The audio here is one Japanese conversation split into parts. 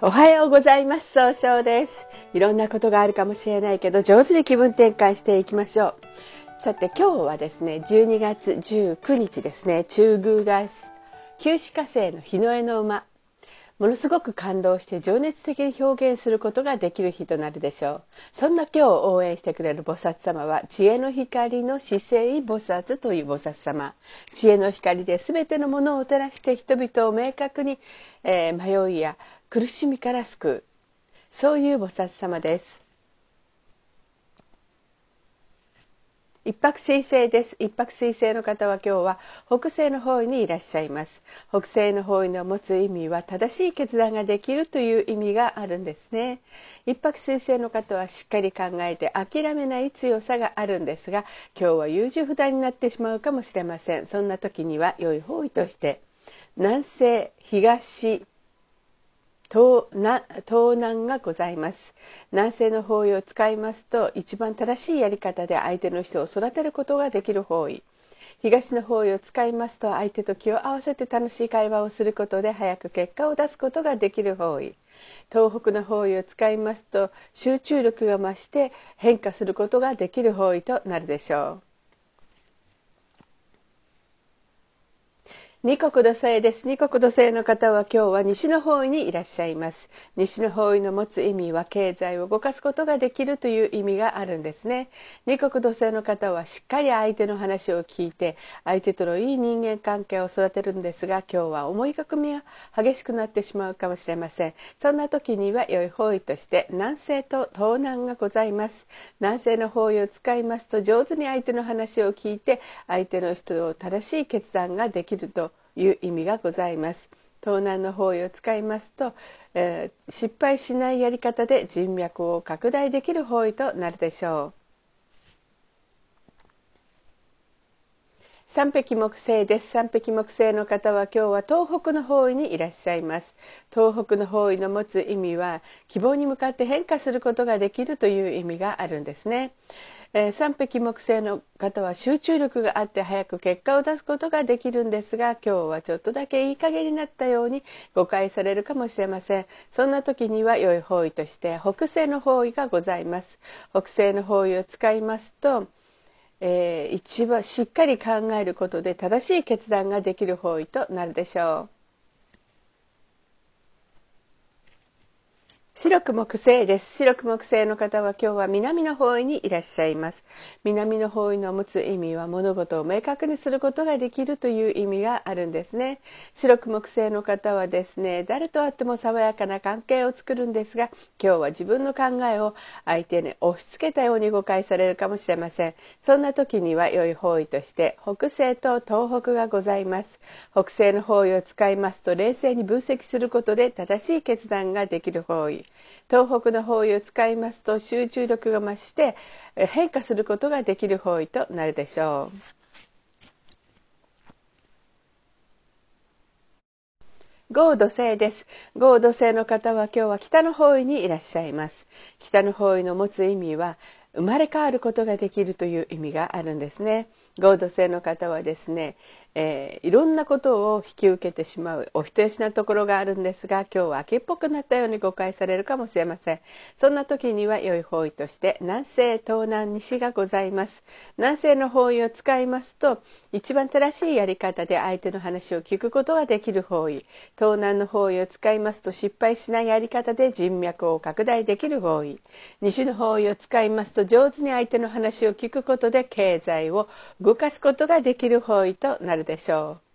おはようございます。総称です。いろんなことがあるかもしれないけど上手に気分転換していきましょう。さて今日はですね12月19日ですね。中宮が旧歯科生の日の絵の馬。ものすごく感動して情熱的に表現することができる日となるでしょう。そんな今日応援してくれる菩薩様は知恵の光の姿勢菩薩という菩薩様。知恵の光で全てのものを照らして人々を明確に、えー、迷いや苦しみから救う。そういう菩薩様です。一泊水星です。一泊水星の方は今日は北西の方位にいらっしゃいます。北西の方位の持つ意味は正しい決断ができるという意味があるんですね。一泊水星の方はしっかり考えて諦めない強さがあるんですが今日は優柔不断になってしまうかもしれません。そんな時には良い方位として南西東東南がございます。南西の方位を使いますと一番正しいやり方で相手の人を育てることができる方位。東の方位を使いますと相手と気を合わせて楽しい会話をすることで早く結果を出すことができる方位。東北の方位を使いますと集中力が増して変化することができる方位となるでしょう。二国土星です。二国土星の方は今日は西の方位にいらっしゃいます。西の方位の持つ意味は経済を動かすことができるという意味があるんですね。二国土星の方はしっかり相手の話を聞いて、相手とのいい人間関係を育てるんですが、今日は思いがみが激しくなってしまうかもしれません。そんな時には良い方位として南西と東南がございます。南西の方位を使いますと上手に相手の話を聞いて、相手の人を正しい決断ができるという意味がございます。東南の方位を使いますと、えー、失敗しないやり方で人脈を拡大できる方位となるでしょう。三匹木星です。三匹木星の方は今日は東北の方位にいらっしゃいます。東北の方位の持つ意味は希望に向かって変化することができるという意味があるんですね。えー、三匹木星の方は集中力があって早く結果を出すことができるんですが今日はちょっとだけいい加減になったように誤解されるかもしれませんそんな時には良い方位として北西の方位がございます北西の方位を使いますとえー、一番しっかり考えることで正しい決断ができる方位となるでしょう。白く木星です。白く木星の方は今日は南の方位にいらっしゃいます。南の方位の持つ意味は物事を明確にすることができるという意味があるんですね。白く木星の方はですね、誰と会っても爽やかな関係を作るんですが、今日は自分の考えを相手に押し付けたように誤解されるかもしれません。そんな時には良い方位として北西と東北がございます。北西の方位を使いますと冷静に分析することで正しい決断ができる方位。東北の方位を使いますと集中力が増して変化することができる方位となるでしょう。豪土星です。豪土星の方は今日は北の方位にいらっしゃいます。北の方位の持つ意味は生まれ変わることができるという意味があるんですね。豪土星の方はですね、えー、いろんなことを引き受けてしまうお人よしなところがあるんですが今日は秋っぽくなったように誤解されるかもしれません。そんな時には良い方位として南西東南西がございます。南西の方位を使いますと一番正しいやり方で相手の話を聞くことができる方位。東南の方位を使いますと失敗しないやり方で人脈を拡大できる方位。西の方位を使いますと上手に相手の話を聞くことで経済を動かすことができる方位となるでしょう。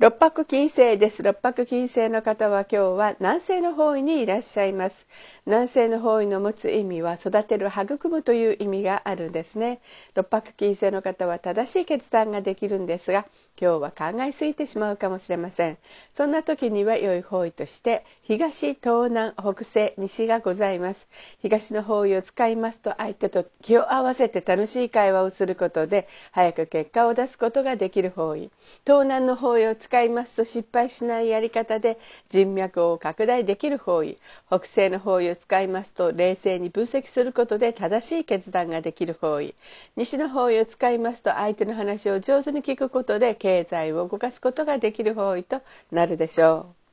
六白金星です。六白金星の方は今日は南西の方位にいらっしゃいます。南西の方位の持つ意味は育てる、育むという意味があるんですね。六白金星の方は正しい決断ができるんですが、今日は考えすぎてしまうかもしれません。そんな時には良い方位として東東南北西西がございます。東の方位を使いますと相手と気を合わせて楽しい会話をすることで早く結果を出すことができる方位。東南の方位を使いますと失敗しないやり方で人脈を拡大できる方位。北西の方位を使いますと冷静に分析することで正しい決断ができる方位。西の方位を使いますと相手の話を上手に聞くことで経済を動かすことができる方位となるでしょう。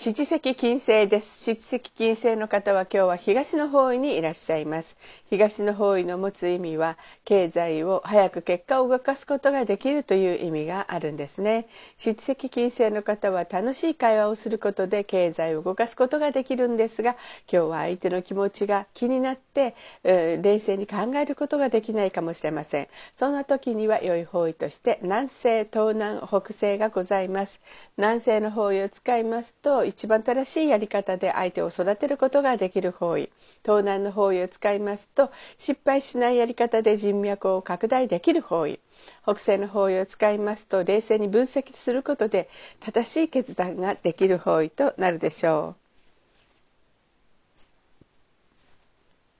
七石金星です。七石金星の方は今日は東の方位にいらっしゃいます。東の方位の持つ意味は、経済を早く結果を動かすことができるという意味があるんですね。七石金星の方は楽しい会話をすることで経済を動かすことができるんですが、今日は相手の気持ちが気になって、冷静に考えることができないかもしれません。そんな時には良い方位として南西、東南、北西がございます。南西の方位を使いますと、一番正しいやり方で相手を育てることができる方位東南の方位を使いますと失敗しないやり方で人脈を拡大できる方位北西の方位を使いますと冷静に分析することで正しい決断ができる方位となるでしょう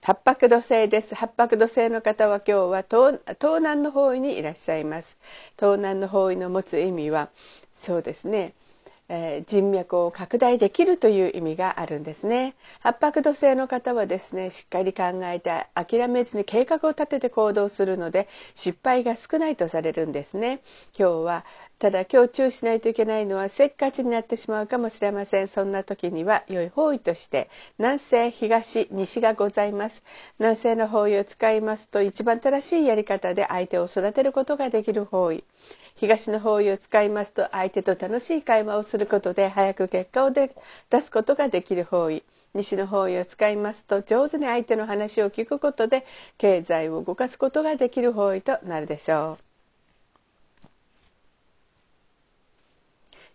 八白土星です。八白土星の方は今日は東南の方位にいらっしゃいます。東南の方位の持つ意味は、そうですね。えー、人脈を拡大できるという意味があるんですね。八白土星の方はですねしっかり考えて諦めずに計画を立てて行動するので失敗が少ないとされるんですね。今日はただ今日注意しないといけないのはせっかちになってしまうかもしれません。そんな時には良い方位として南西東西がございます。南西の方位を使いますと一番正しいやり方で相手を育てることができる方位。東の方位を使いますと相手と楽しい会話をすることで早く結果を出すことができる方位。西の方位を使いますと上手に相手の話を聞くことで経済を動かすことができる方位となるでしょう。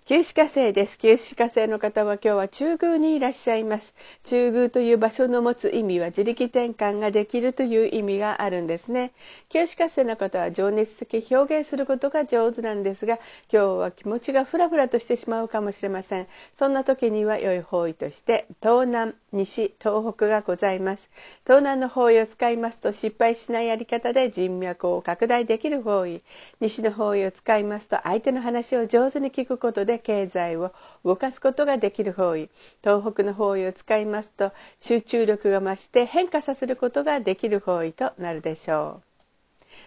九死火星です。九死火星の方は今日は中宮にいらっしゃいます。中宮という場所の持つ意味は自力転換ができるという意味があるんですね。九死火星の方は情熱的表現することが上手なんですが、今日は気持ちがフラフラとしてしまうかもしれません。そんな時には良い方位として東南、西、東北がございます。東南の方位を使いますと失敗しないやり方で人脈を拡大できる方位。西の方位を使いますと相手の話を上手に聞くことでで経済を動かすことができる方位東北の方位を使いますと集中力が増して変化させることができる方位となるでしょう。